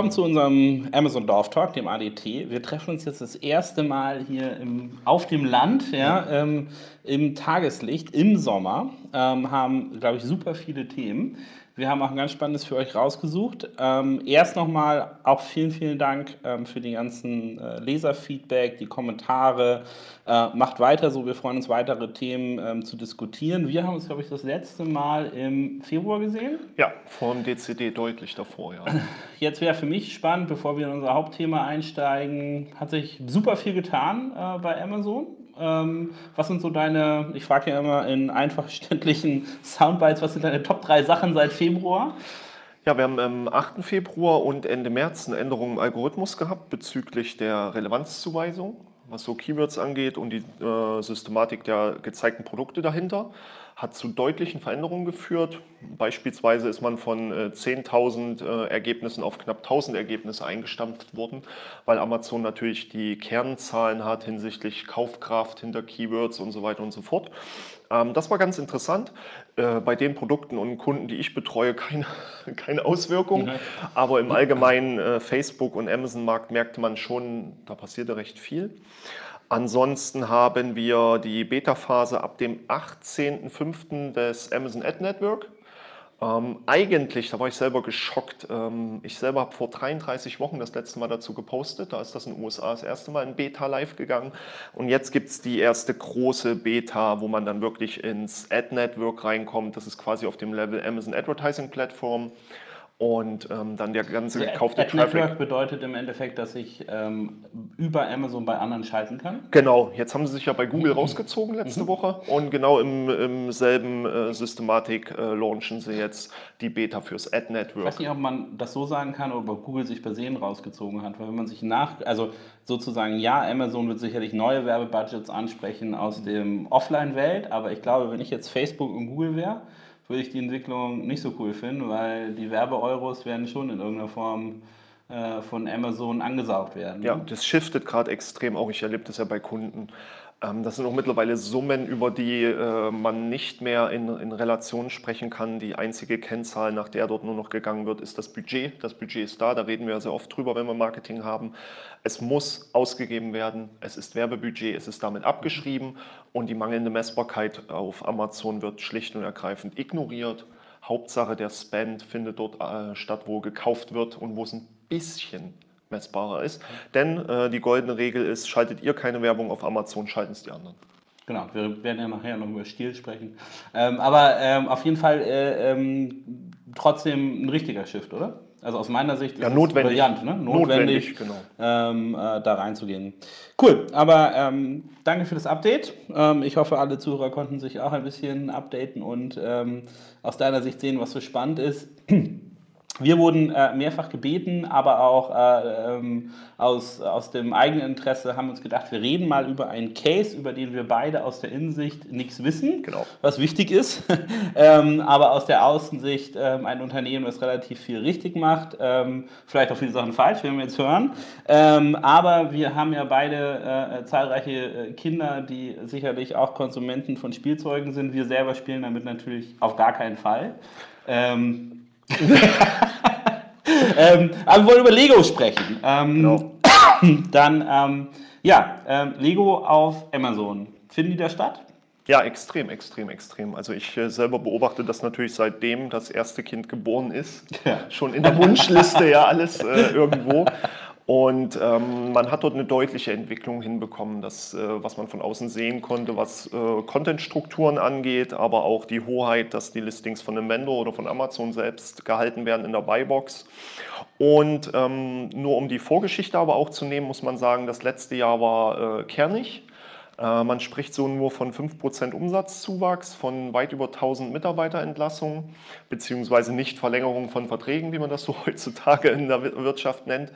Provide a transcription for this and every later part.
Willkommen zu unserem Amazon Dorf Talk, dem ADT. Wir treffen uns jetzt das erste Mal hier im, auf dem Land, ja, ähm, im Tageslicht, im Sommer, ähm, haben, glaube ich, super viele Themen. Wir haben auch ein ganz spannendes für euch rausgesucht. Ähm, erst nochmal auch vielen, vielen Dank ähm, für die ganzen äh, Leserfeedback, die Kommentare. Äh, macht weiter so, wir freuen uns, weitere Themen ähm, zu diskutieren. Wir haben uns, glaube ich, das letzte Mal im Februar gesehen. Ja, vor dem DCD deutlich davor, ja. Jetzt wäre für mich spannend, bevor wir in unser Hauptthema einsteigen, hat sich super viel getan äh, bei Amazon. Ähm, was sind so deine, ich frage ja immer in einfach verständlichen Soundbites, was sind deine Top 3 Sachen seit Februar? Ja, wir haben am 8. Februar und Ende März eine Änderung im Algorithmus gehabt bezüglich der Relevanzzuweisung, was so Keywords angeht und die äh, Systematik der gezeigten Produkte dahinter hat zu deutlichen Veränderungen geführt. Beispielsweise ist man von 10.000 äh, äh, Ergebnissen auf knapp 1.000 Ergebnisse eingestampft worden, weil Amazon natürlich die Kernzahlen hat hinsichtlich Kaufkraft hinter Keywords und so weiter und so fort. Ähm, das war ganz interessant. Äh, bei den Produkten und Kunden, die ich betreue, keine, keine Auswirkung. Mhm. Aber im allgemeinen Facebook- und Amazon-Markt merkte man schon, da passierte recht viel. Ansonsten haben wir die Beta-Phase ab dem 18.05. des Amazon Ad Network. Ähm, eigentlich, da war ich selber geschockt. Ähm, ich selber habe vor 33 Wochen das letzte Mal dazu gepostet. Da ist das in den USA das erste Mal in Beta live gegangen. Und jetzt gibt es die erste große Beta, wo man dann wirklich ins Ad Network reinkommt. Das ist quasi auf dem Level Amazon Advertising Platform und ähm, dann der ganze also gekaufte Ad Traffic. Network bedeutet im Endeffekt, dass ich ähm, über Amazon bei anderen schalten kann? Genau, jetzt haben sie sich ja bei Google mhm. rausgezogen letzte mhm. Woche und genau im, im selben äh, Systematik äh, launchen sie jetzt die Beta fürs Ad Network. Ich weiß nicht, ob man das so sagen kann oder ob Google sich per se rausgezogen hat, weil wenn man sich nach, also sozusagen, ja, Amazon wird sicherlich neue Werbebudgets ansprechen aus dem Offline-Welt, aber ich glaube, wenn ich jetzt Facebook und Google wäre, würde ich die Entwicklung nicht so cool finden, weil die Werbeeuros werden schon in irgendeiner Form äh, von Amazon angesaugt werden. Ja, das shiftet gerade extrem auch. Ich erlebe das ja bei Kunden. Ähm, das sind auch mittlerweile Summen, über die äh, man nicht mehr in, in Relation sprechen kann. Die einzige Kennzahl, nach der dort nur noch gegangen wird, ist das Budget. Das Budget ist da, da reden wir sehr oft drüber, wenn wir Marketing haben. Es muss ausgegeben werden, es ist Werbebudget, es ist damit abgeschrieben und die mangelnde Messbarkeit auf Amazon wird schlicht und ergreifend ignoriert. Hauptsache der Spend findet dort äh, statt, wo gekauft wird und wo es ein bisschen messbarer ist. Denn äh, die goldene Regel ist, schaltet ihr keine Werbung auf Amazon, schalten es die anderen. Genau, wir werden ja nachher noch über Stil sprechen. Ähm, aber ähm, auf jeden Fall äh, ähm, trotzdem ein richtiger Shift, oder? Also aus meiner Sicht ist ja, notwendig. brillant, ne? notwendig, notwendig genau. Ähm, äh, da reinzugehen. Cool, aber ähm, danke für das Update. Ähm, ich hoffe, alle Zuhörer konnten sich auch ein bisschen updaten und aus deiner Sicht sehen, was so spannend ist. Wir wurden äh, mehrfach gebeten, aber auch äh, ähm, aus, aus dem eigenen Interesse haben uns gedacht, wir reden mal über einen Case, über den wir beide aus der Innensicht nichts wissen, genau. was wichtig ist, ähm, aber aus der Außensicht ähm, ein Unternehmen, das relativ viel richtig macht, ähm, vielleicht auch viele Sachen falsch, werden wir jetzt hören, ähm, aber wir haben ja beide äh, zahlreiche äh, Kinder, die sicherlich auch Konsumenten von Spielzeugen sind. Wir selber spielen damit natürlich auf gar keinen Fall. Ähm, ähm, aber wir wollen über Lego sprechen. Ähm, genau. Dann, ähm, ja, ähm, Lego auf Amazon. Finden die da statt? Ja, extrem, extrem, extrem. Also ich äh, selber beobachte das natürlich seitdem das erste Kind geboren ist. Ja. Schon in der Wunschliste ja alles äh, irgendwo. Und ähm, man hat dort eine deutliche Entwicklung hinbekommen, das, äh, was man von außen sehen konnte, was äh, Content-Strukturen angeht, aber auch die Hoheit, dass die Listings von einem Vendor oder von Amazon selbst gehalten werden in der Buybox. Und ähm, nur um die Vorgeschichte aber auch zu nehmen, muss man sagen, das letzte Jahr war äh, kernig. Äh, man spricht so nur von 5% Umsatzzuwachs, von weit über 1000 Mitarbeiterentlassungen, beziehungsweise Nichtverlängerung von Verträgen, wie man das so heutzutage in der Wirtschaft nennt.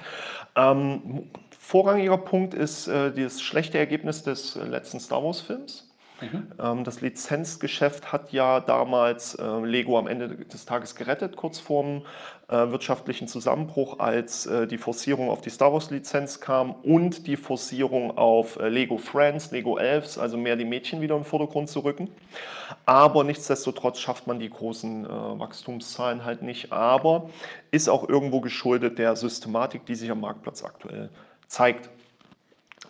Ähm, vorrangiger Punkt ist äh, das schlechte Ergebnis des letzten Star Wars-Films. Mhm. Ähm, das Lizenzgeschäft hat ja damals äh, Lego am Ende des Tages gerettet, kurz vorm äh, wirtschaftlichen Zusammenbruch, als äh, die Forcierung auf die Star Wars-Lizenz kam und die Forcierung auf Lego Friends, Lego Elves, also mehr die Mädchen wieder im Vordergrund zu rücken. Aber nichtsdestotrotz schafft man die großen Wachstumszahlen halt nicht. Aber ist auch irgendwo geschuldet der Systematik, die sich am Marktplatz aktuell zeigt.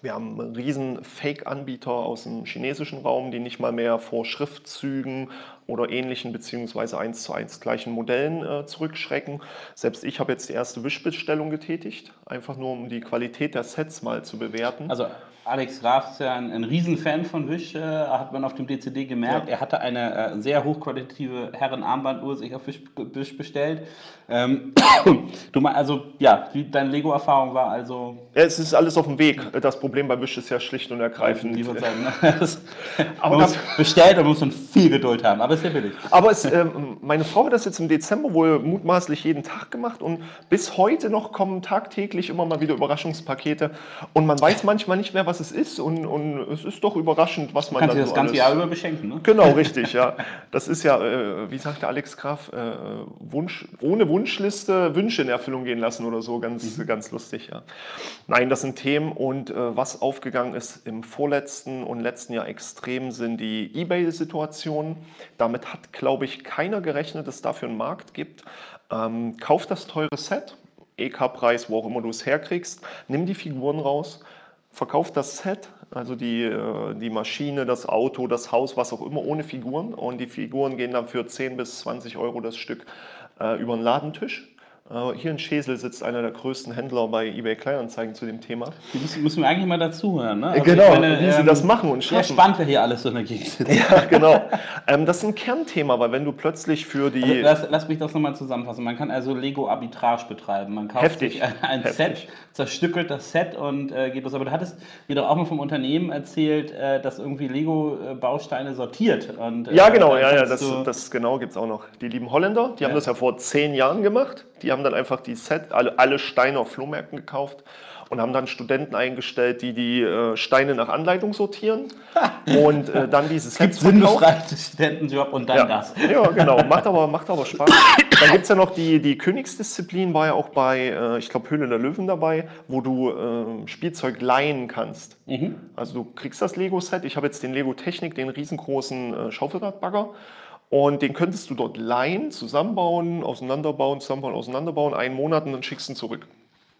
Wir haben riesen Fake-Anbieter aus dem chinesischen Raum, die nicht mal mehr vor Schriftzügen oder ähnlichen beziehungsweise eins zu eins gleichen Modellen äh, zurückschrecken. Selbst ich habe jetzt die erste Wischbestellung getätigt, einfach nur um die Qualität der Sets mal zu bewerten. Also Alex Graf ist ja ein, ein Riesenfan von Wish, äh, hat man auf dem DCD gemerkt. Ja. Er hatte eine äh, sehr hochqualitative Herrenarmbanduhr sich auf Wish, Wish bestellt. Ähm, du also, ja, deine Lego-Erfahrung war also. Ja, es ist alles auf dem Weg. Das Problem bei Wish ist ja schlicht und ergreifend. Ja, sagen, ne? das, man muss bestellt und muss man viel Geduld haben, aber es ist ja billig. Aber es, äh, meine Frau hat das jetzt im Dezember wohl mutmaßlich jeden Tag gemacht und bis heute noch kommen tagtäglich immer mal wieder Überraschungspakete und man weiß manchmal nicht mehr, was es ist und, und es ist doch überraschend, was man Kannst dann du das so ganze Jahr über beschenken, ne? Genau, richtig, ja. Das ist ja, äh, wie sagte Alex Graf, äh, Wunsch, ohne Wunsch Wunschliste Wünsche in Erfüllung gehen lassen oder so, ganz, mhm. ganz lustig, ja. Nein, das sind Themen und äh, was aufgegangen ist im vorletzten und letzten Jahr extrem sind die Ebay-Situationen. Damit hat, glaube ich, keiner gerechnet, dass es dafür einen Markt gibt. Ähm, kauf das teure Set, EK-Preis, wo auch immer du es herkriegst, nimm die Figuren raus, verkauf das Set, also die, äh, die Maschine, das Auto, das Haus, was auch immer, ohne Figuren. Und die Figuren gehen dann für 10 bis 20 Euro das Stück äh, über den Ladentisch. Äh, hier in Schesel sitzt einer der größten Händler bei eBay Kleinanzeigen zu dem Thema. Die müssen, wir eigentlich mal dazuhören, ne? Also genau, meine, wie ähm, sie das machen und schaffen. Spannend, wer hier alles so in der Gegend sitzt. Ja, genau. ähm, das ist ein Kernthema, weil wenn du plötzlich für die... Also lass, lass, mich das nochmal zusammenfassen. Man kann also Lego-Arbitrage betreiben. Man kauft Heftig. sich ein, ein Set, zerstückelt das Set und äh, geht los. Aber du hattest mir doch auch mal vom Unternehmen erzählt, äh, dass irgendwie Lego-Bausteine sortiert. Und, äh, ja, genau, ja, ja, das, das genau gibt es auch noch. Die lieben Holländer, die ja. haben das ja vor zehn Jahren gemacht. Die haben dann einfach die Set, alle, alle Steine auf Flohmärkten gekauft und haben dann Studenten eingestellt, die die äh, Steine nach Anleitung sortieren und äh, dann diese Sets verkaufen. Studentenjob und dann ja. das. Ja, genau. Macht aber, macht aber Spaß. dann gibt es ja noch die, die Königsdisziplin, war ja auch bei, äh, ich glaube, Höhle der Löwen dabei, wo du äh, Spielzeug leihen kannst. Mhm. Also du kriegst das Lego-Set. Ich habe jetzt den Lego Technik, den riesengroßen äh, Schaufelradbagger. Und den könntest du dort leihen, zusammenbauen, auseinanderbauen, zusammenbauen, auseinanderbauen, einen Monat und dann schickst du ihn zurück.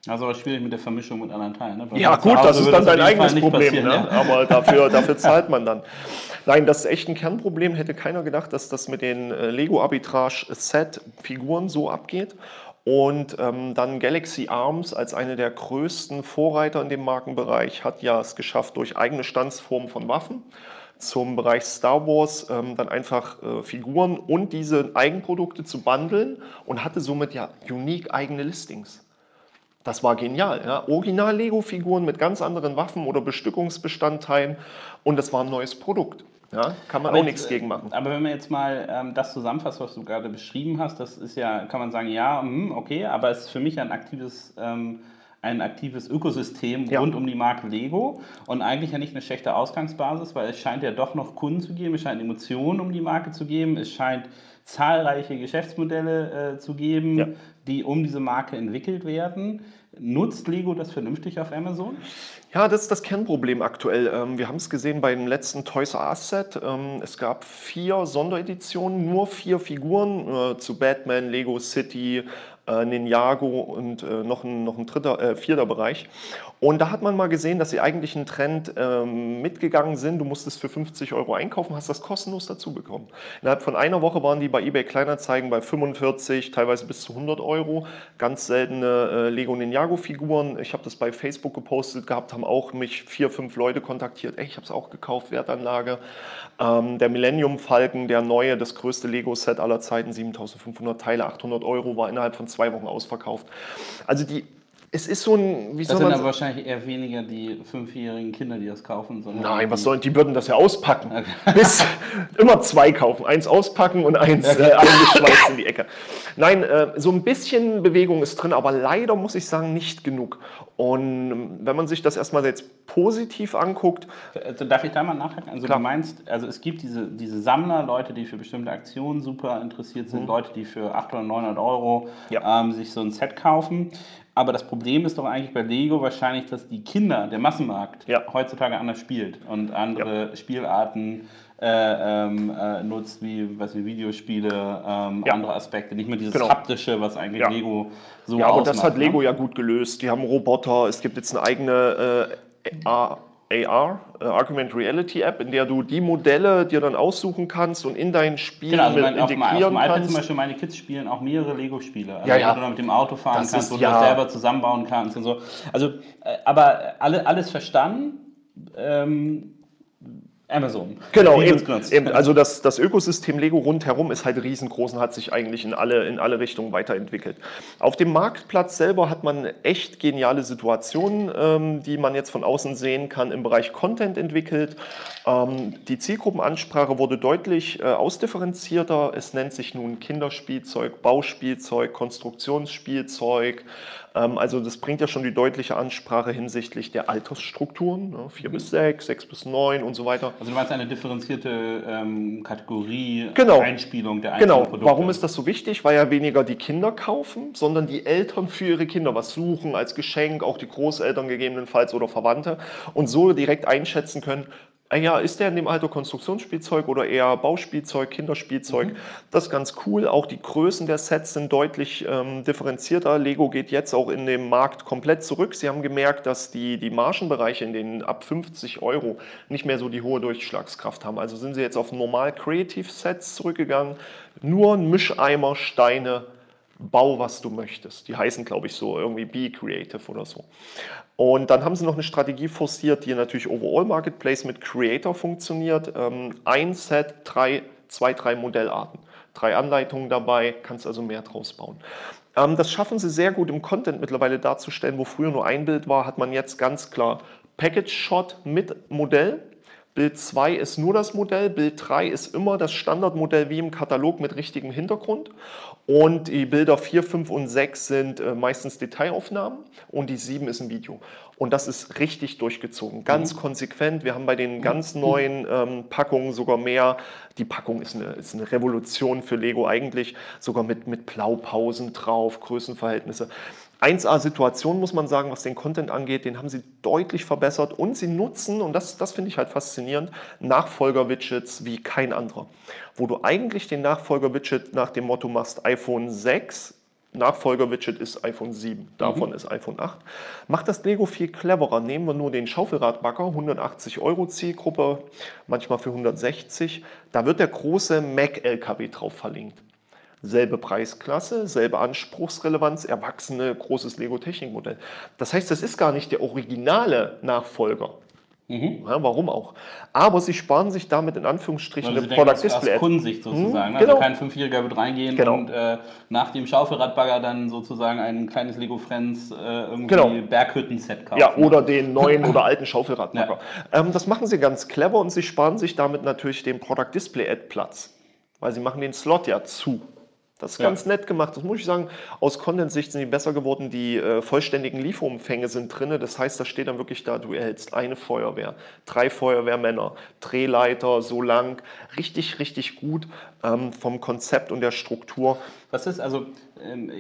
Also aber schwierig mit der Vermischung mit anderen Teilen. Ne? Ja gut, das ist dann dein eigenes Problem, ne? ja. aber dafür, dafür zahlt man dann. Nein, das ist echt ein Kernproblem. Hätte keiner gedacht, dass das mit den äh, Lego Arbitrage Set Figuren so abgeht. Und ähm, dann Galaxy Arms als eine der größten Vorreiter in dem Markenbereich hat ja es geschafft durch eigene Standsformen von Waffen zum Bereich Star Wars ähm, dann einfach äh, Figuren und diese Eigenprodukte zu bundeln und hatte somit ja unique eigene Listings. Das war genial. Ja? Original-Lego-Figuren mit ganz anderen Waffen oder Bestückungsbestandteilen und das war ein neues Produkt. Ja, kann man aber auch jetzt, nichts gegen machen. Aber wenn man jetzt mal ähm, das zusammenfasst, was du gerade beschrieben hast, das ist ja, kann man sagen, ja, mh, okay, aber es ist für mich ein aktives ähm, ein aktives Ökosystem ja. rund um die Marke Lego und eigentlich ja nicht eine schlechte Ausgangsbasis, weil es scheint ja doch noch Kunden zu geben, es scheint Emotionen um die Marke zu geben, es scheint zahlreiche Geschäftsmodelle äh, zu geben, ja. die um diese Marke entwickelt werden. Nutzt Lego das vernünftig auf Amazon? Ja, das ist das Kernproblem aktuell. Ähm, wir haben es gesehen beim letzten Toys R Us Set. Ähm, es gab vier Sondereditionen, nur vier Figuren äh, zu Batman, Lego City, Ninjago und äh, noch ein, noch ein dritter, vierter Bereich. Und da hat man mal gesehen, dass sie eigentlich einen Trend ähm, mitgegangen sind. Du musstest für 50 Euro einkaufen, hast das kostenlos dazu bekommen. Innerhalb von einer Woche waren die bei eBay Kleinanzeigen bei 45, teilweise bis zu 100 Euro. Ganz seltene äh, Lego Ninjago Figuren. Ich habe das bei Facebook gepostet gehabt, haben auch mich vier, fünf Leute kontaktiert. Ey, ich habe es auch gekauft, Wertanlage. Ähm, der Millennium Falken, der neue, das größte Lego-Set aller Zeiten, 7500 Teile, 800 Euro, war innerhalb von zwei Wochen ausverkauft. Also die es ist so ein, wie das sind aber wahrscheinlich eher weniger die fünfjährigen Kinder, die das kaufen. Sondern Nein, was sollen, die würden das ja auspacken. Okay. Bis immer zwei kaufen, eins auspacken und eins okay. äh, eingeschweißt in die Ecke. Nein, äh, so ein bisschen Bewegung ist drin, aber leider muss ich sagen, nicht genug. Und wenn man sich das erstmal jetzt positiv anguckt. Also darf ich da mal nachhaken? Also klar. du meinst, also es gibt diese, diese Sammler, Leute, die für bestimmte Aktionen super interessiert sind, mhm. Leute, die für 800 oder 900 Euro ja. ähm, sich so ein Set kaufen. Aber das Problem ist doch eigentlich bei Lego wahrscheinlich, dass die Kinder, der Massenmarkt, ja. heutzutage anders spielt und andere ja. Spielarten äh, ähm, äh, nutzt, wie was wie Videospiele, ähm, ja. andere Aspekte, nicht mehr dieses genau. haptische, was eigentlich Lego so Ja, aber das hat Lego ne? ja gut gelöst. Die haben Roboter, es gibt jetzt eine eigene äh, AR, äh, Argument Reality App, in der du die Modelle dir dann aussuchen kannst und in dein Spiel genau, also mit integrieren auf, auf dem iPad zum Beispiel, meine Kids spielen auch mehrere Lego-Spiele, also ja, ja. wo du dann mit dem Auto fahren das kannst, ist, wo du ja. das selber zusammenbauen kannst und so. Also, äh, aber alle, alles verstanden. Ähm, Amazon. Genau, eben, eben, also das, das Ökosystem Lego rundherum ist halt riesengroß und hat sich eigentlich in alle, in alle Richtungen weiterentwickelt. Auf dem Marktplatz selber hat man echt geniale Situationen, ähm, die man jetzt von außen sehen kann, im Bereich Content entwickelt. Ähm, die Zielgruppenansprache wurde deutlich äh, ausdifferenzierter. Es nennt sich nun Kinderspielzeug, Bauspielzeug, Konstruktionsspielzeug. Ähm, also das bringt ja schon die deutliche Ansprache hinsichtlich der Altersstrukturen, ne? 4 mhm. bis 6, 6 bis 9 und so weiter. Also du meinst eine differenzierte ähm, Kategorie, genau. Einspielung der einzelnen genau. Produkte. Warum ist das so wichtig? Weil ja weniger die Kinder kaufen, sondern die Eltern für ihre Kinder was suchen als Geschenk, auch die Großeltern gegebenenfalls oder Verwandte und so direkt einschätzen können, ja, ist der in dem Alter Konstruktionsspielzeug oder eher Bauspielzeug, Kinderspielzeug? Mhm. Das ist ganz cool. Auch die Größen der Sets sind deutlich ähm, differenzierter. Lego geht jetzt auch in dem Markt komplett zurück. Sie haben gemerkt, dass die, die Margenbereiche in den ab 50 Euro nicht mehr so die hohe Durchschlagskraft haben. Also sind sie jetzt auf normal Creative Sets zurückgegangen. Nur ein Mischeimer, Steine, Bau, was du möchtest. Die heißen, glaube ich, so irgendwie Be Creative oder so. Und dann haben sie noch eine Strategie forciert, die natürlich Overall Marketplace mit Creator funktioniert. Ähm, ein Set, drei, zwei, drei Modellarten. Drei Anleitungen dabei, kannst also mehr draus bauen. Ähm, das schaffen sie sehr gut im Content mittlerweile darzustellen. Wo früher nur ein Bild war, hat man jetzt ganz klar Package Shot mit Modell Bild 2 ist nur das Modell, Bild 3 ist immer das Standardmodell wie im Katalog mit richtigem Hintergrund und die Bilder 4, 5 und 6 sind äh, meistens Detailaufnahmen und die 7 ist ein Video. Und das ist richtig durchgezogen, ganz mhm. konsequent. Wir haben bei den ganz neuen ähm, Packungen sogar mehr. Die Packung ist eine, ist eine Revolution für Lego eigentlich, sogar mit, mit Blaupausen drauf, Größenverhältnisse. 1A-Situation, muss man sagen, was den Content angeht, den haben sie deutlich verbessert und sie nutzen, und das, das finde ich halt faszinierend, Nachfolger-Widgets wie kein anderer. Wo du eigentlich den Nachfolger-Widget nach dem Motto machst, iPhone 6, Nachfolger-Widget ist iPhone 7, davon mhm. ist iPhone 8. Macht das Lego viel cleverer. Nehmen wir nur den Schaufelradbacker, 180 Euro Zielgruppe, manchmal für 160. Da wird der große Mac-LKW drauf verlinkt selbe Preisklasse, selbe Anspruchsrelevanz, erwachsene, großes Lego-Technikmodell. Das heißt, das ist gar nicht der originale Nachfolger. Mhm. Ja, warum auch? Aber sie sparen sich damit in Anführungsstrichen eine Product Display. Aus Kundensicht sozusagen. Mhm, genau. Also kein Fünfjähriger wird reingehen genau. und äh, nach dem Schaufelradbagger dann sozusagen ein kleines Lego Friends äh, irgendwie genau. Berghütten-Set kaufen. Ja, oder den neuen oder alten Schaufelradbagger. Ja. Ähm, das machen sie ganz clever und sie sparen sich damit natürlich den Product Display Ad Platz. Weil sie machen den Slot ja zu. Das ist ja. ganz nett gemacht. Das muss ich sagen. Aus Content-Sicht sind die besser geworden. Die äh, vollständigen Lieferumfänge sind drin. Das heißt, da steht dann wirklich da, du erhältst eine Feuerwehr, drei Feuerwehrmänner, Drehleiter so lang. Richtig, richtig gut ähm, vom Konzept und der Struktur. Was ist also, ähm,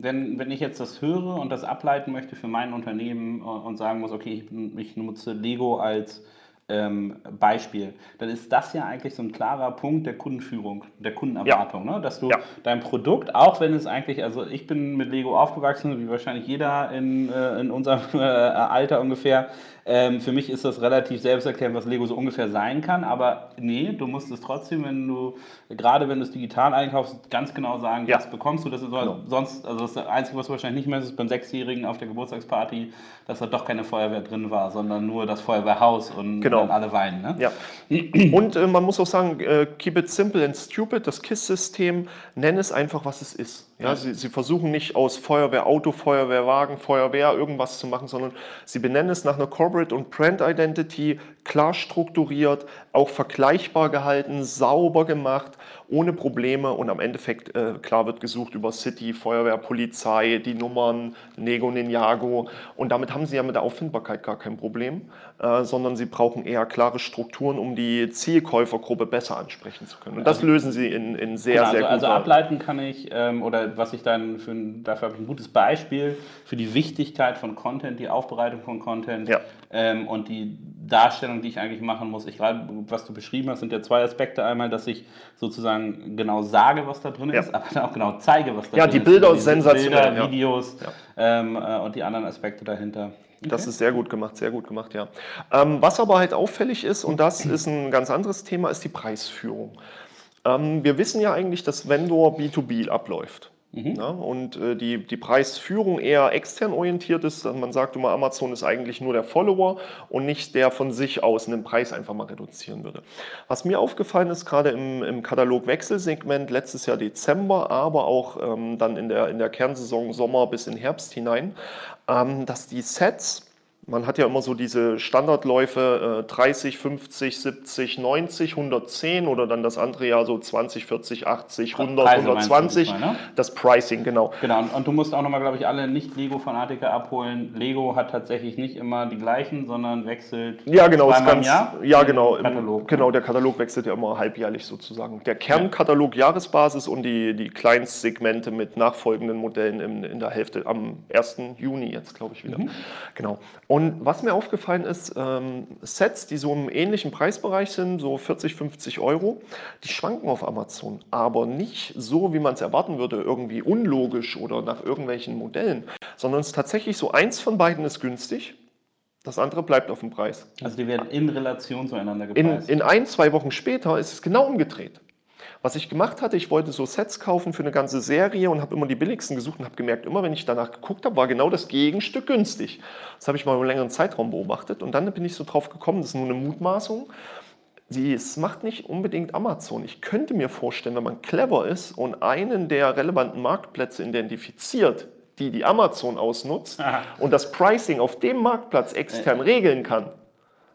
wenn, wenn ich jetzt das höre und das ableiten möchte für mein Unternehmen äh, und sagen muss, okay, ich, ich nutze Lego als ähm, Beispiel, dann ist das ja eigentlich so ein klarer Punkt der Kundenführung, der Kundenerwartung, ne? dass du Ja. dein Produkt, auch wenn es eigentlich, also ich bin mit Lego aufgewachsen, wie wahrscheinlich jeder in, äh, in unserem äh, Alter ungefähr, ähm, für mich ist das relativ selbsterklärend, was Lego so ungefähr sein kann, aber nee, du musst es trotzdem, wenn du, gerade wenn du es digital einkaufst, ganz genau sagen, Ja. das bekommst du, das ist Genau. sonst, also das, Einzige, was du wahrscheinlich nicht mehr ist, ist beim Sechsjährigen auf der Geburtstagsparty, dass da doch keine Feuerwehr drin war, sondern nur das Feuerwehrhaus und Genau. dann alle weinen. Ne? Ja. Und äh, man muss auch sagen, äh, keep it simple and stupid, das KISS-System, nenn es einfach, was es ist. Ja, sie, sie versuchen nicht aus Feuerwehr, Auto, Feuerwehrwagen, Feuerwehr irgendwas zu machen, sondern sie benennen es nach einer Corporate und Brand Identity, klar strukturiert, auch vergleichbar gehalten, sauber gemacht, ohne Probleme und am Endeffekt äh, klar wird gesucht über City, Feuerwehr, Polizei, die Nummern, Nego, Ninjago und damit haben sie ja mit der Auffindbarkeit gar kein Problem, äh, sondern sie brauchen eher klare Strukturen, um die Zielkäufergruppe besser ansprechen zu können. Und das lösen sie in, in sehr, Genau, sehr also, also guter- ableiten kann ich, ähm, oder was ich dann für ein, dafür habe ich ein gutes Beispiel für die Wichtigkeit von Content, die Aufbereitung von Content Ja. ähm, und die Darstellung, die ich eigentlich machen muss. Ich gerade, was du beschrieben hast, sind ja zwei Aspekte. Einmal, dass ich sozusagen genau sage, was da drin Ja. ist, aber dann auch genau zeige, was da Ja, drin die ist. Bilder Also diese sensationell, Bilder, ja. Videos ähm, äh, und die anderen Aspekte dahinter. Das ist sehr gut gemacht, sehr gut gemacht, ja. Ähm, was aber halt auffällig ist, und das ist ein ganz anderes Thema, ist die Preisführung. Ähm, wir wissen ja eigentlich, dass Vendor B2B abläuft. Ja, und äh, die, die Preisführung eher extern orientiert ist. Also Man sagt immer, Amazon ist eigentlich nur der Follower und nicht der von sich aus den Preis einfach mal reduzieren würde. Was mir aufgefallen ist, gerade im, im Katalog-Wechselsegment letztes Jahr Dezember, aber auch ähm, dann in der, in der Kernsaison Sommer bis in Herbst hinein, ähm, dass die Sets man hat ja immer so diese Standardläufe äh, 30, 50, 70, 90, 110 oder dann das andere Jahr so 20, 40, 80, 100, Preise meinst du 120. diesmal, ne? Das Pricing, genau. Genau, und, und du musst auch nochmal, glaube ich, alle Nicht-Lego-Fanatiker abholen. Lego hat tatsächlich nicht immer die gleichen, sondern wechselt Ja, genau, zweimal im ganz, Jahr ja, genau, im- Katalog. genau, der Katalog wechselt ja immer halbjährlich sozusagen. Der Kernkatalog Jahresbasis und die, die Kleinstsegmente mit nachfolgenden Modellen in, in der Hälfte am 1. Juni jetzt, glaube ich, wieder. Genau. Und was mir aufgefallen ist, ähm, Sets, die so im ähnlichen Preisbereich sind, so 40, 50 Euro, die schwanken auf Amazon, aber nicht so, wie man es erwarten würde, irgendwie unlogisch oder nach irgendwelchen Modellen, sondern es ist tatsächlich so, eins von beiden ist günstig, das andere bleibt auf dem Preis. Also die werden in Relation zueinander In, gepreist. in ein, zwei Wochen später ist es genau umgedreht. Was ich gemacht hatte, ich wollte so Sets kaufen für eine ganze Serie und habe immer die billigsten gesucht und habe gemerkt, immer wenn ich danach geguckt habe, war genau das Gegenstück günstig. Das habe ich mal über einen längeren Zeitraum beobachtet und dann bin ich so drauf gekommen, das ist nur eine Mutmaßung. Die, es macht nicht unbedingt Amazon. Ich könnte mir vorstellen, wenn man clever ist und einen der relevanten Marktplätze identifiziert, die die Amazon ausnutzt Aha. und das Pricing auf dem Marktplatz extern regeln kann,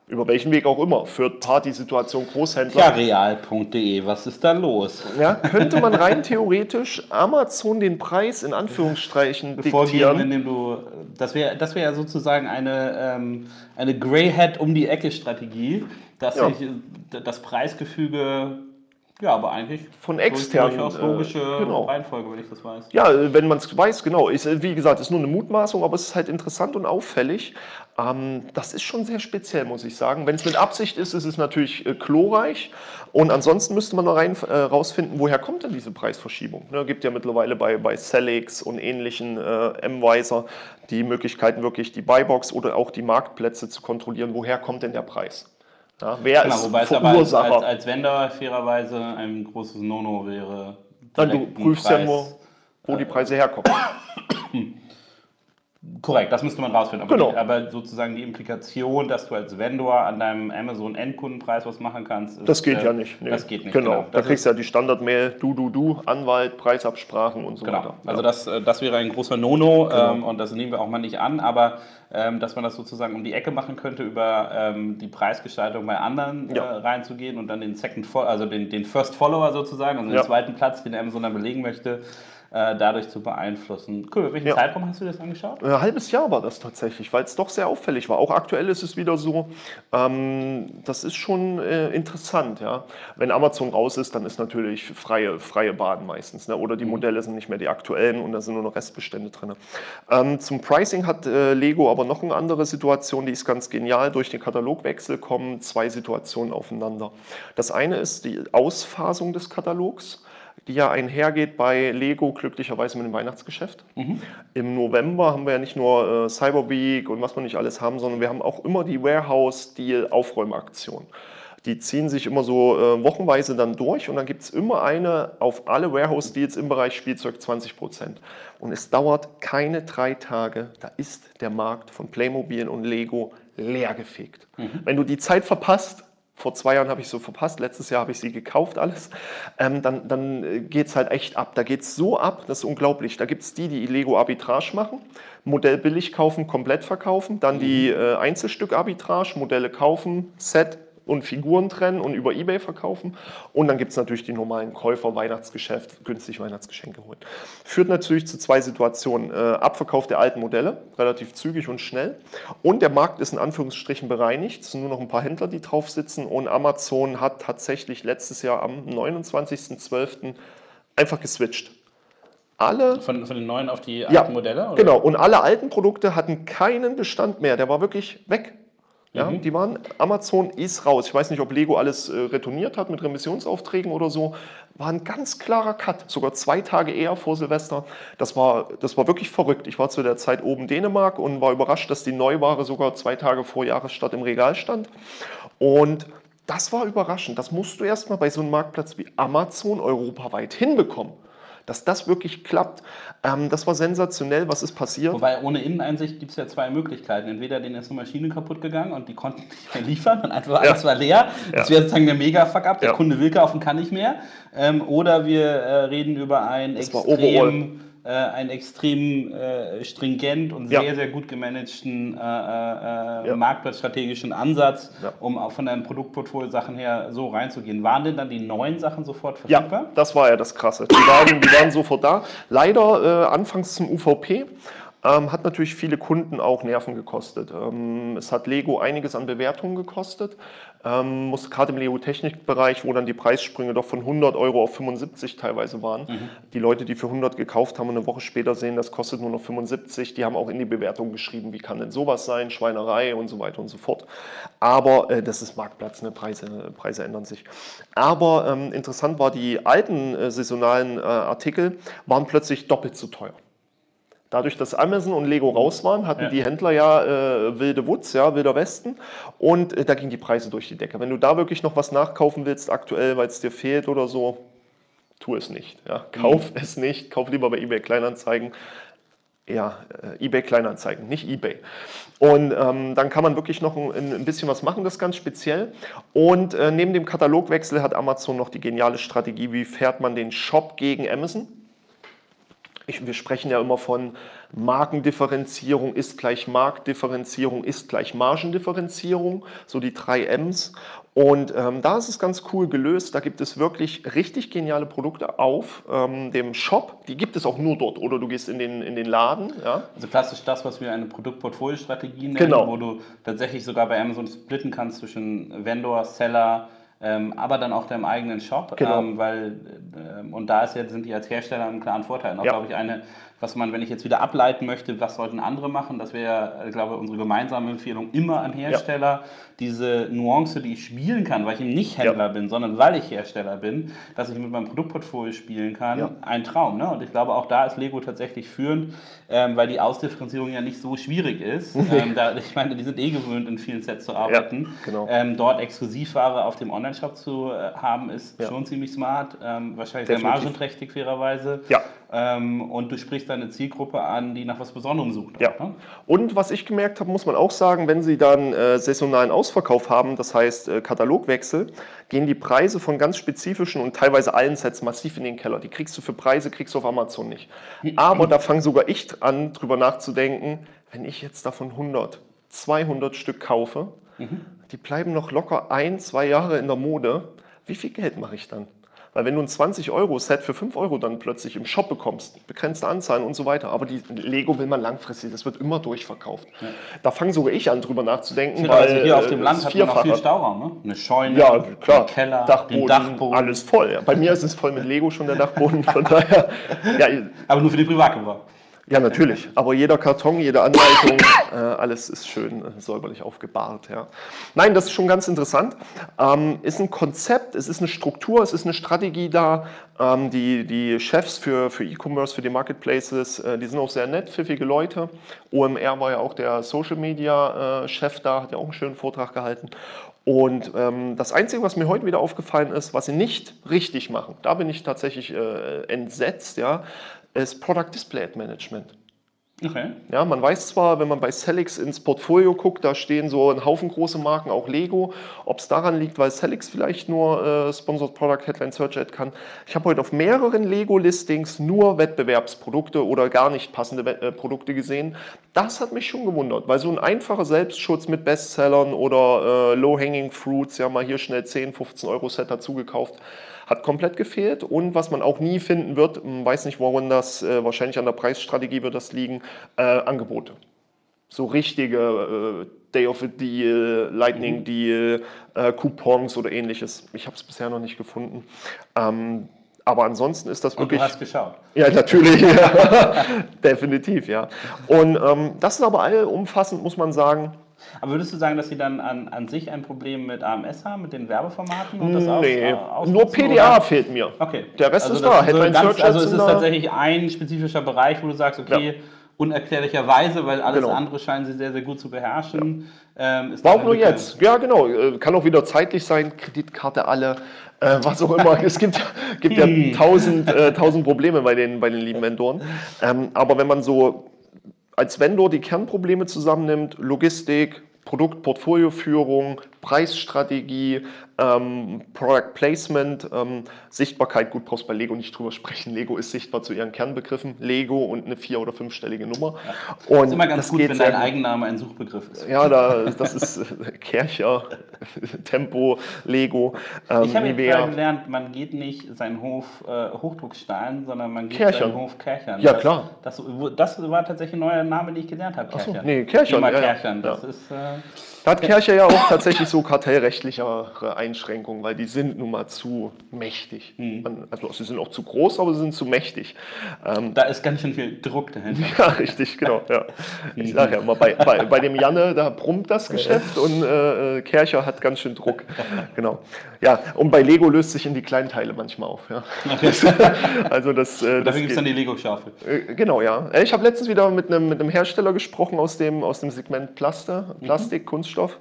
über welchen Weg auch immer, Third-Party-Situation, Großhändler, ja, real.de, was ist da los? ja, könnte man rein theoretisch Amazon den Preis in Anführungsstrichen diktieren. indem du, das wäre das wär ja sozusagen eine, ähm, eine Grey-Hat um die Ecke-Strategie, dass Ja. sich äh, das Preisgefüge, ja, aber eigentlich Von extern, durchaus äh, logische genau. Reihenfolge, wenn ich das weiß. Ja, wenn man es weiß, genau. Ist, äh, wie gesagt, ist nur eine Mutmaßung, aber es ist halt interessant und auffällig. Ähm, das ist schon sehr speziell, muss ich sagen. Wenn es mit Absicht ist, ist es natürlich äh, glorreich. Und ansonsten müsste man noch rein, äh, rausfinden, woher kommt denn diese Preisverschiebung? Ne, gibt ja mittlerweile bei, bei Celix und ähnlichen äh, M-Wiser die Möglichkeiten, wirklich die Buybox oder auch die Marktplätze zu kontrollieren. Woher kommt denn der Preis? Ja, wer Genau, ist wobei es aber als, Verursacher? als, Vendor fairerweise ein großes No-No wäre. Nein, du prüfst ja Preis- nur, wo die Preise herkommen. Korrekt, das müsste man rausfinden. Aber, Genau. die, aber sozusagen die Implikation, dass du als Vendor an deinem Amazon-Endkundenpreis was machen kannst, ist, Das geht äh, ja nicht. nee. Das geht nicht. Genau. Da Das kriegst du ja die Standardmail, du, du, du, Anwalt, Preisabsprachen und so Genau, weiter. also das, äh, das wäre ein großer No-No Genau. ähm, und das nehmen wir auch mal nicht an, aber ähm, dass man das sozusagen um die Ecke machen könnte, über ähm, die Preisgestaltung bei anderen äh, Ja. reinzugehen und dann den Second also den, den First Follower sozusagen, also Ja. den zweiten Platz, den Amazon dann belegen möchte, äh, dadurch zu beeinflussen. Cool, welchen Ja. Zeitraum hast du das angeschaut? Ein halbes Jahr war das tatsächlich, weil es doch sehr auffällig war. Auch aktuell ist es wieder so, ähm, das ist schon äh, interessant. Ja? Wenn Amazon raus ist, dann ist natürlich freie, freie Bahn meistens. Ne? Oder die Modelle sind nicht mehr die aktuellen und da sind nur noch Restbestände drin. Ähm, zum Pricing hat äh, Lego aber noch eine andere Situation, die ist ganz genial. Durch den Katalogwechsel kommen zwei Situationen aufeinander. Das eine ist die Ausphasung des Katalogs die ja einhergeht bei Lego glücklicherweise mit dem Weihnachtsgeschäft. Im November haben wir ja nicht nur äh, Cyber Week und was wir nicht alles haben, sondern wir haben auch immer die Warehouse-Deal-Aufräumaktion. Die ziehen sich immer so äh, wochenweise dann durch und dann gibt es immer eine auf alle Warehouse-Deals im Bereich Spielzeug 20%. Und es dauert keine drei Tage, da ist der Markt von Playmobil und Lego leergefegt. Wenn du die Zeit verpasst, vor zwei Jahren habe ich so verpasst, letztes Jahr habe ich sie gekauft, alles. Ähm, dann dann geht es halt echt ab. Da geht es so ab, das ist unglaublich. Da gibt es die, die Lego Arbitrage machen, Modell billig kaufen, komplett verkaufen. Dann die äh, Einzelstück Arbitrage, Modelle kaufen, Set und Figuren trennen und über Ebay verkaufen. Und dann gibt es natürlich die normalen Käufer, Weihnachtsgeschäft, günstig Weihnachtsgeschenke holen. Führt natürlich zu zwei Situationen. Äh, Abverkauf der alten Modelle, relativ zügig und schnell. Und der Markt ist in Anführungsstrichen bereinigt. Es sind nur noch ein paar Händler, die drauf sitzen. Und Amazon hat tatsächlich letztes Jahr am 29.12. einfach geswitcht. Alle Von, von den neuen auf die ja, alten Modelle? oder? Genau, und alle alten Produkte hatten keinen Bestand mehr. Der war wirklich weg. Ja, Mhm. Die waren, Amazon ist raus. Ich weiß nicht, ob Lego alles äh, retourniert hat mit Remissionsaufträgen oder so. War ein ganz klarer Cut, sogar zwei Tage eher vor Silvester. Das war, das war wirklich verrückt. Ich war zu der Zeit oben Dänemark und war überrascht, dass die Neuware sogar zwei Tage vor Jahresstart im Regal stand. Und das war überraschend. Das musst du erstmal bei so einem Marktplatz wie Amazon europaweit hinbekommen. Dass das wirklich klappt, ähm, das war sensationell, was ist passiert. Wobei ohne Inneneinsicht gibt es ja zwei Möglichkeiten. Entweder denen ist eine Maschine kaputt gegangen und die konnten nicht mehr liefern und einfach alles war leer. Das wäre sozusagen der Mega-Fuck-up, der Ja. Kunde will kaufen, kann nicht mehr. Ähm, oder wir äh, reden über ein Das extrem, äh, einen extrem äh, stringent und Ja. sehr, sehr gut gemanagten äh, äh, äh, Ja. marktplatzstrategischen Ansatz, Ja. um auch von deinen Produktportfolio-Sachen her so reinzugehen. Waren denn dann die neuen Sachen sofort Ja, verfügbar? das war ja das Krasse. Die waren, die waren sofort da. Leider äh, anfangs zum UVP. Ähm, hat natürlich viele Kunden auch Nerven gekostet. Ähm, es hat Lego einiges an Bewertungen gekostet. Ähm, muss gerade im Lego-Technik-Bereich, wo dann die Preissprünge doch von 100 Euro auf 75 teilweise waren. Die Leute, die für 100 gekauft haben und eine Woche später sehen, das kostet nur noch 75, die haben auch in die Bewertung geschrieben, wie kann denn sowas sein, Schweinerei und so weiter und so fort. Aber äh, das ist Marktplatz, ne? Preise, Preise ändern sich. Aber ähm, interessant war, die alten äh, saisonalen äh, Artikel waren plötzlich doppelt so teuer. Dadurch, dass Amazon und Lego raus waren, hatten Ja. die Händler ja äh, wilde Woods, ja, wilder Westen. Und äh, da gingen die Preise durch die Decke. Wenn du da wirklich noch was nachkaufen willst aktuell, weil es dir fehlt oder so, tu es nicht. Ja. Kauf es nicht. Kauf lieber bei eBay Kleinanzeigen. Ja, äh, eBay Kleinanzeigen, nicht eBay. Und ähm, dann kann man wirklich noch ein, ein bisschen was machen, das ganz speziell. Und äh, neben dem Katalogwechsel hat Amazon noch die geniale Strategie, wie fährt man den Shop gegen Amazon. Ich, wir sprechen ja immer von Markendifferenzierung ist gleich Marktdifferenzierung ist gleich Margendifferenzierung, so die drei M's. Und ähm, da ist es ganz cool gelöst. Da gibt es wirklich richtig geniale Produkte auf ähm, dem Shop. Die gibt es auch nur dort oder du gehst in den, in den Laden. Ja. Also klassisch das, was wir eine Produktportfolio-Strategie nennen, Genau. wo du tatsächlich sogar bei Amazon splitten kannst zwischen Vendor, Seller, ähm, aber dann auch deinem eigenen Shop. Genau. Ähm, weil, ähm, und da ist ja, sind die als Hersteller einen klaren Vorteil. Auch, Ja. glaube ich, eine, was man, wenn ich jetzt wieder ableiten möchte, was sollten andere machen, das wäre, äh, glaube ich, unsere gemeinsame Empfehlung immer an Hersteller, diese Nuance, die ich spielen kann, weil ich eben nicht Händler bin, sondern weil ich Hersteller bin, dass ich mit meinem Produktportfolio spielen kann, Ja. ein Traum. Ne? Und ich glaube, auch da ist Lego tatsächlich führend, ähm, weil die Ausdifferenzierung ja nicht so schwierig ist. ähm, da, ich meine, die sind eh gewöhnt, in vielen Sets zu arbeiten. genau. ähm, dort Exklusivware auf dem Online-Shop zu äh, haben, ist Ja. schon ziemlich smart. Ähm, wahrscheinlich sehr Definitiv. margenträchtig, fairerweise. Ja. Ähm, und du sprichst deine Zielgruppe an, die nach was Besonderem sucht. Ja. Ne? Und was ich gemerkt habe, muss man auch sagen, wenn Sie dann äh, saisonalen Ausverkauf haben, das heißt äh, Katalogwechsel, gehen die Preise von ganz spezifischen und teilweise allen Sets massiv in den Keller. Die kriegst du für Preise, kriegst du auf Amazon nicht. Aber da fange sogar ich an, drüber nachzudenken, wenn ich jetzt davon 100, 200 Stück kaufe, die bleiben noch locker ein, zwei Jahre in der Mode, wie viel Geld mache ich dann? Weil wenn du ein 20-Euro-Set für 5 Euro dann plötzlich im Shop bekommst, begrenzte Anzahlen und so weiter, aber die Lego will man langfristig, das wird immer durchverkauft. Ja. Da fange sogar ich an, drüber nachzudenken. Weil, also hier auf dem Land hat man auch viel Stauraum, ne? Eine Scheune, ja, klar. einen Keller, Dachboden, Dachboden, alles voll. Ja. Bei mir ist es voll mit Lego schon der Dachboden, von daher. Ja, aber nur für die Privatgebrauch. Ja, natürlich. Aber jeder Karton, jede Anleitung, äh, alles ist schön äh, säuberlich aufgebahrt. Ja. Nein, das ist schon ganz interessant. Ähm, ist ein Konzept, es ist eine Struktur, es ist eine Strategie da. Ähm, die, die Chefs für, für E-Commerce, für die Marketplaces, äh, die sind auch sehr nett, pfiffige Leute. OMR war ja auch der Social Media äh, Chef da, hat ja auch einen schönen Vortrag gehalten. Und ähm, das Einzige, was mir heute wieder aufgefallen ist, was sie nicht richtig machen, da bin ich tatsächlich äh, entsetzt, ja, ist Product Display Management. Okay. Ja, man weiß zwar, wenn man bei Celix ins Portfolio guckt, da stehen so ein Haufen große Marken, auch Lego. Ob es daran liegt, weil Celix vielleicht nur äh, Sponsored Product Headline Search Ad kann. Ich habe heute auf mehreren Lego-Listings nur Wettbewerbsprodukte oder gar nicht passende äh, Produkte gesehen. Das hat mich schon gewundert, weil so ein einfacher Selbstschutz mit Bestsellern oder äh, Low-Hanging Fruits, ja mal hier schnell 10, 15 Euro Set dazu gekauft, hat komplett gefehlt. Und was man auch nie finden wird, weiß nicht, woran das, äh, wahrscheinlich an der Preisstrategie wird das liegen, äh, Angebote. So richtige äh, Day of a Deal, Lightning mhm. Deal, äh, Coupons oder ähnliches. Ich habe es bisher noch nicht gefunden. Ähm, aber ansonsten ist das wirklich. Und du hast geschaut. Ja, natürlich. Definitiv, ja. Und ähm, das ist aber allumfassend, muss man sagen, aber würdest du sagen, dass sie dann an, an sich ein Problem mit AMS haben, mit den Werbeformaten? Und das nee, aus, nur PDA oder? fehlt mir. Okay. Der Rest also ist da. Headline ganz, also es ist tatsächlich ein spezifischer Bereich, wo du sagst, okay, ja. unerklärlicherweise, weil alles genau. andere scheinen sie sehr, sehr gut zu beherrschen. Ja. Ähm, War auch nur jetzt. Ja, genau. Äh, kann auch wieder zeitlich sein. Kreditkarte alle. Äh, was auch immer. es gibt, gibt ja hm. tausend, äh, tausend Probleme bei den, bei den lieben Vendoren. Ähm, aber wenn man so als Vendor die Kernprobleme zusammennimmt, Logistik, Produktportfolioführung, Preisstrategie, ähm, Product Placement, ähm, Sichtbarkeit, gut, brauchst bei Lego nicht drüber sprechen. Lego ist sichtbar zu ihren Kernbegriffen. Lego und eine vier- oder fünfstellige Nummer. Ja. Und ist immer ganz gut, wenn dein Eigenname ein Suchbegriff ist. Ja, da, das ist äh, Kercher, Tempo, Lego. Ähm, ich habe jetzt gelernt, man geht nicht seinen Hof äh, Hochdruckstein, sondern man geht Kerchern. seinen Hof Kerchern. Ja, klar. Das, das, war tatsächlich ein neuer Name, den ich gelernt habe. Kerchern. So, nee, Kerchern. Ja, Kerchern. Das ja. ist... Äh, da hat Kirche ja auch tatsächlich so kartellrechtlichere Einschränkungen, weil die sind nun mal zu mächtig. Mhm. Also sie sind auch zu groß, aber sie sind zu mächtig. Ähm, da ist ganz schön viel Druck dahinter. Ja, richtig, genau. Ja. Ich sage ja immer, bei, bei, bei, dem Janne, da brummt das Geschäft und äh, Kercher hat ganz schön Druck. Genau. Ja, und bei Lego löst sich in die kleinen Teile manchmal auf. Ja. also das, äh, Dafür gibt es dann die Lego-Schaufel. Äh, genau, ja. Ich habe letztens wieder mit einem, mit einem Hersteller gesprochen aus dem, aus dem Segment Plaste, Plastik, mhm. Kunststoff. Kunststoff.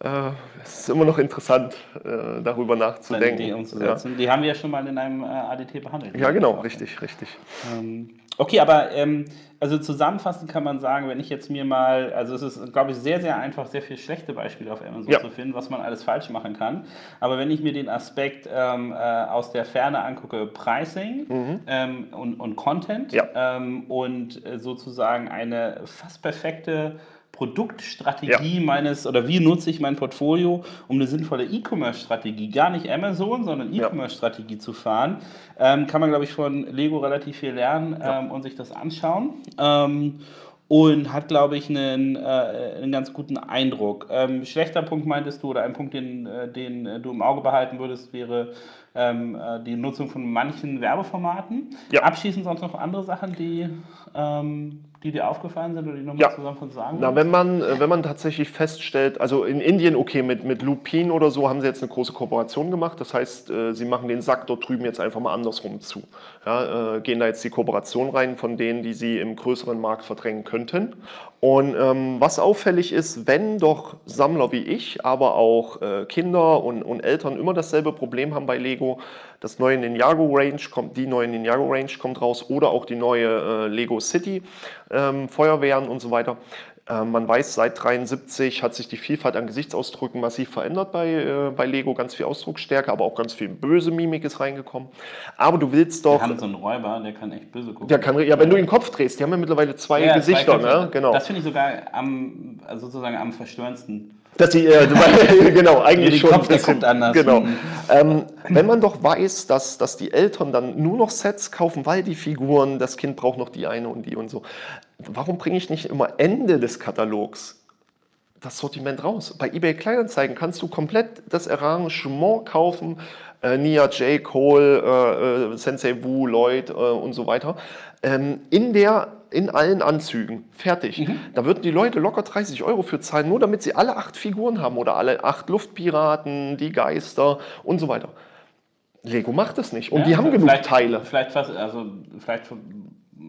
Äh, es ist immer noch interessant, äh, darüber nachzudenken. Die umzusetzen. Ja. Die haben wir ja schon mal in einem äh, ADT behandelt. Ja, genau, richtig, richtig. Ähm, okay, aber ähm, also zusammenfassend kann man sagen, wenn ich jetzt mir mal, also es ist, glaube ich, sehr, sehr einfach, sehr viele schlechte Beispiele auf Amazon ja. zu finden, was man alles falsch machen kann. Aber wenn ich mir den Aspekt ähm, äh, aus der Ferne angucke, Pricing mhm. ähm, und, und Content ja. ähm, und äh, sozusagen eine fast perfekte Produktstrategie ja. meines oder wie nutze ich mein Portfolio, um eine sinnvolle E-Commerce-Strategie, gar nicht Amazon, sondern E-Commerce-Strategie ja. zu fahren, ähm, kann man, glaube ich, von Lego relativ viel lernen ja. ähm, und sich das anschauen. Ähm, und hat, glaube ich, einen, äh, einen ganz guten Eindruck. Ähm, schlechter Punkt meintest du, oder ein Punkt, den, äh, den äh, du im Auge behalten würdest, wäre ähm, äh, die Nutzung von manchen Werbeformaten. Ja. Abschließend sonst noch andere Sachen, die ähm, die dir aufgefallen sind oder die nochmal ja. zusammen von sagen? Na, wenn man, äh, wenn man tatsächlich feststellt, also in Indien, okay, mit, mit Lupin oder so haben sie jetzt eine große Kooperation gemacht. Das heißt, äh, sie machen den Sack dort drüben jetzt einfach mal andersrum zu. Ja, äh, gehen da jetzt die Kooperation rein von denen, die sie im größeren Markt verdrängen könnten. Und ähm, was auffällig ist, wenn doch Sammler wie ich, aber auch äh, Kinder und, und Eltern immer dasselbe Problem haben bei Lego, das neue Ninjago Range kommt, die neue Ninjago Range kommt raus oder auch die neue äh, Lego City, ähm, Feuerwehren und so weiter. Ähm, man weiß, seit 73 hat sich die Vielfalt an Gesichtsausdrücken massiv verändert bei, äh, bei Lego. Ganz viel Ausdrucksstärke, aber auch ganz viel böse Mimik ist reingekommen. Aber du willst doch. Wir haben so einen Räuber, der kann echt böse gucken. Der kann, ja, wenn du den Kopf drehst, die haben ja mittlerweile zwei ja, Gesichter. Zwei ne? genau. Das finde ich sogar am, also sozusagen am verstörendsten Dass sie, äh, genau, eigentlich Die schon Kopf, bisschen, guckt anders. Genau. Mhm. Ähm, wenn man doch weiß, dass, dass die Eltern dann nur noch Sets kaufen, weil die Figuren, das Kind braucht noch die eine und die und so, warum bringe ich nicht immer Ende des Katalogs das Sortiment raus? Bei eBay Kleinanzeigen kannst du komplett das Arrangement kaufen, äh, Nia J. Cole, äh, äh, Sensei Wu, Lloyd äh, und so weiter, ähm, in der in allen Anzügen. Fertig. Mhm. Da würden die Leute locker 30 Euro für zahlen, nur damit sie alle acht Figuren haben oder alle acht Luftpiraten, die Geister und so weiter. Lego macht das nicht. Und Ja, die haben genug Teile. Vielleicht, also, vielleicht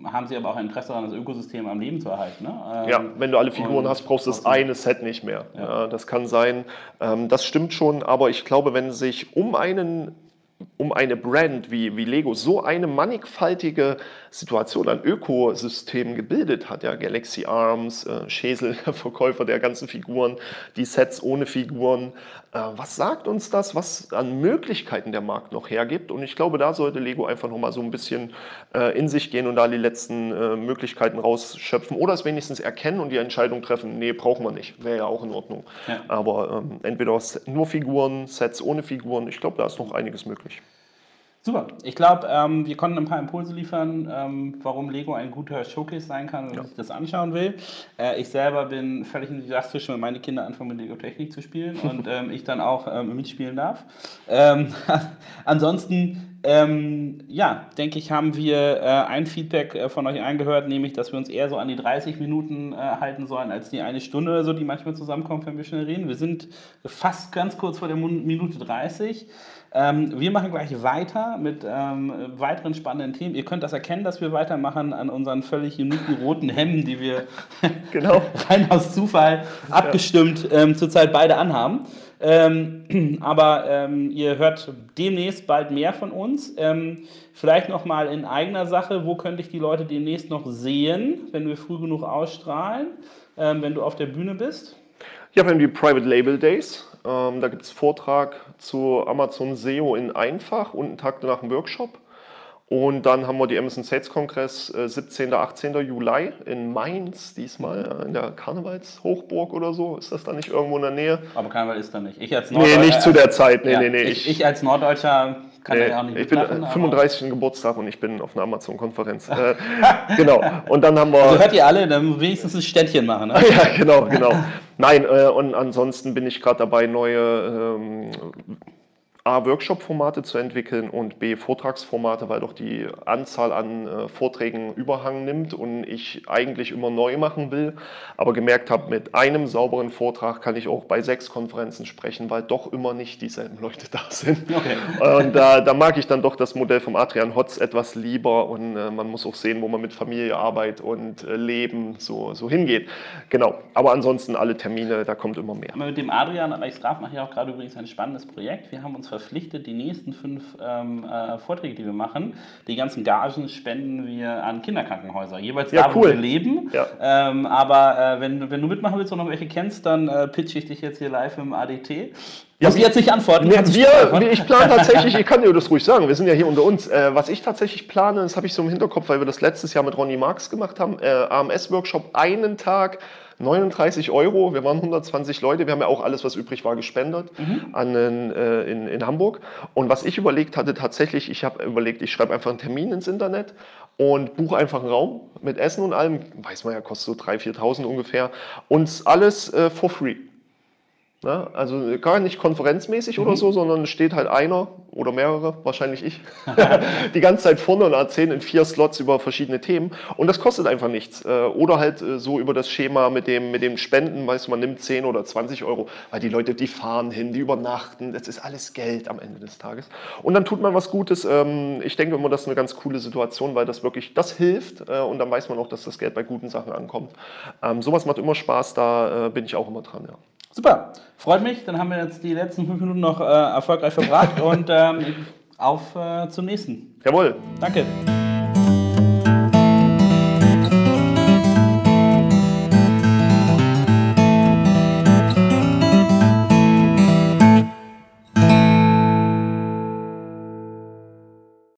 haben sie aber auch ein Interesse daran, das Ökosystem am Leben zu erhalten. Ne? Ähm, Ja, wenn du alle Figuren hast, brauchst du das eine Set nicht mehr. Ja. das kann sein. Ähm, das stimmt schon, aber ich glaube, wenn sich um einen um eine Brand wie, wie Lego so eine mannigfaltige Situation an Ökosystemen gebildet hat, ja, Galaxy Arms, äh, Schäsel, der Verkäufer der ganzen Figuren, die Sets ohne Figuren, äh, was sagt uns das, was an Möglichkeiten der Markt noch hergibt? Und ich glaube, da sollte Lego einfach nochmal so ein bisschen äh, in sich gehen und da die letzten äh, Möglichkeiten rausschöpfen oder es wenigstens erkennen und die Entscheidung treffen, nee, brauchen wir nicht, wäre ja auch in Ordnung. Ja. Aber ähm, entweder nur Figuren, Sets ohne Figuren, ich glaube, da ist noch einiges möglich. Super. Ich glaube, ähm, wir konnten ein paar Impulse liefern, ähm, warum Lego ein guter Showcase sein kann, wenn man sich das anschauen will. Äh, ich selber bin völlig enthusiastisch, wenn meine Kinder anfangen mit Lego Technik zu spielen und ähm, ich dann auch ähm, mitspielen darf. Ähm, ansonsten, ähm, ja, denke ich, haben wir äh, ein Feedback äh, von euch eingehört, nämlich, dass wir uns eher so an die 30 Minuten äh, halten sollen, als die eine Stunde oder so, die manchmal zusammenkommt, wenn wir schnell reden. Wir sind fast ganz kurz vor der Minute 30. Ähm, wir machen gleich weiter mit ähm, weiteren spannenden Themen. Ihr könnt das erkennen, dass wir weitermachen an unseren völlig uniken roten Hemden, die wir Genau. rein aus Zufall abgestimmt ähm, zurzeit beide anhaben. Ähm, aber ähm, ihr hört demnächst bald mehr von uns. Ähm, vielleicht nochmal in eigener Sache, wo könnte ich die Leute demnächst noch sehen, wenn wir früh genug ausstrahlen, ähm, wenn du auf der Bühne bist? Ja, wir haben die Private Label Days. Ähm, da gibt es Vortrag zu Amazon SEO in einfach und einen Tag danach einen Workshop. Und dann haben wir die Amazon Sales Kongress äh, 17. 18. Juli in Mainz, diesmal in der Karnevalshochburg oder so. Ist das da nicht irgendwo in der Nähe? Aber Karneval ist da nicht. Ich als Nee, Norddeutscher- nicht zu der Zeit. Nee, Ja, nee, nee. Ich, ich als Norddeutscher kann da Nee, ja auch nicht ich bin mitmachen, aber- 35. Geburtstag und ich bin auf einer Amazon-Konferenz. äh, genau. Und dann haben wir. Also hört ihr alle, dann wenigstens ein Ständchen machen. Ne? Ja, genau, genau. Nein, äh, und ansonsten bin ich gerade dabei, neue ähm, A, Workshop-Formate zu entwickeln und B, Vortragsformate, weil doch die Anzahl an äh, Vorträgen Überhang nimmt und ich eigentlich immer neu machen will, aber gemerkt habe, mit einem sauberen Vortrag kann ich auch bei sechs Konferenzen sprechen, weil doch immer nicht dieselben Leute da sind. Okay. Und da, da mag ich dann doch das Modell vom Adrian Hotz etwas lieber und äh, man muss auch sehen, wo man mit Familie, Arbeit und äh, Leben so, so hingeht. Genau, aber ansonsten alle Termine, da kommt immer mehr. Mit dem Adrian Reichsgraf mache ich auch gerade übrigens ein spannendes Projekt. Wir haben uns verpflichtet, die nächsten fünf ähm, äh, Vorträge, die wir machen, die ganzen Gagen spenden wir an Kinderkrankenhäuser. Jeweils Ja, da, wo cool. wir leben. Ja. Ähm, aber äh, wenn, wenn du mitmachen willst und noch welche kennst, dann äh, pitche ich dich jetzt hier live im ADT. Ja, Muss ich jetzt nicht antworten. Später wir- ich plane tatsächlich, ich kann dir das ruhig sagen, wir sind ja hier unter uns. Äh, was ich tatsächlich plane, das habe ich so im Hinterkopf, weil wir das letztes Jahr mit Ronny Marx gemacht haben, äh, AMS-Workshop, einen Tag, 39 Euro, wir waren 120 Leute, wir haben ja auch alles, was übrig war, gespendet an, den, äh, in, in Hamburg. Und was ich überlegt hatte, tatsächlich, ich habe überlegt, ich schreibe einfach einen Termin ins Internet und buche einfach einen Raum mit Essen und allem, weiß man ja, kostet so 3.000, 4.000 ungefähr, und alles äh, for free. Ne? Also gar nicht konferenzmäßig oder so, sondern steht halt einer oder mehrere, wahrscheinlich ich, die ganze Zeit vorne und erzählen in vier Slots über verschiedene Themen. Und das kostet einfach nichts. Äh, Oder halt äh, so über das Schema mit dem, mit dem Spenden, weißt du, man nimmt 10 oder 20 Euro, weil die Leute, die fahren hin, die übernachten, das ist alles Geld am Ende des Tages. Und dann tut man was Gutes. Ähm, Ich denke immer, das ist eine ganz coole Situation, weil das wirklich, das hilft äh, und dann weiß man auch, dass das Geld bei guten Sachen ankommt. Ähm, Sowas macht immer Spaß, da bin ich auch immer dran, ja. Super, freut mich. Dann haben wir jetzt die letzten fünf Minuten noch äh, erfolgreich verbracht und ähm, auf äh, zum nächsten. Jawohl. Danke.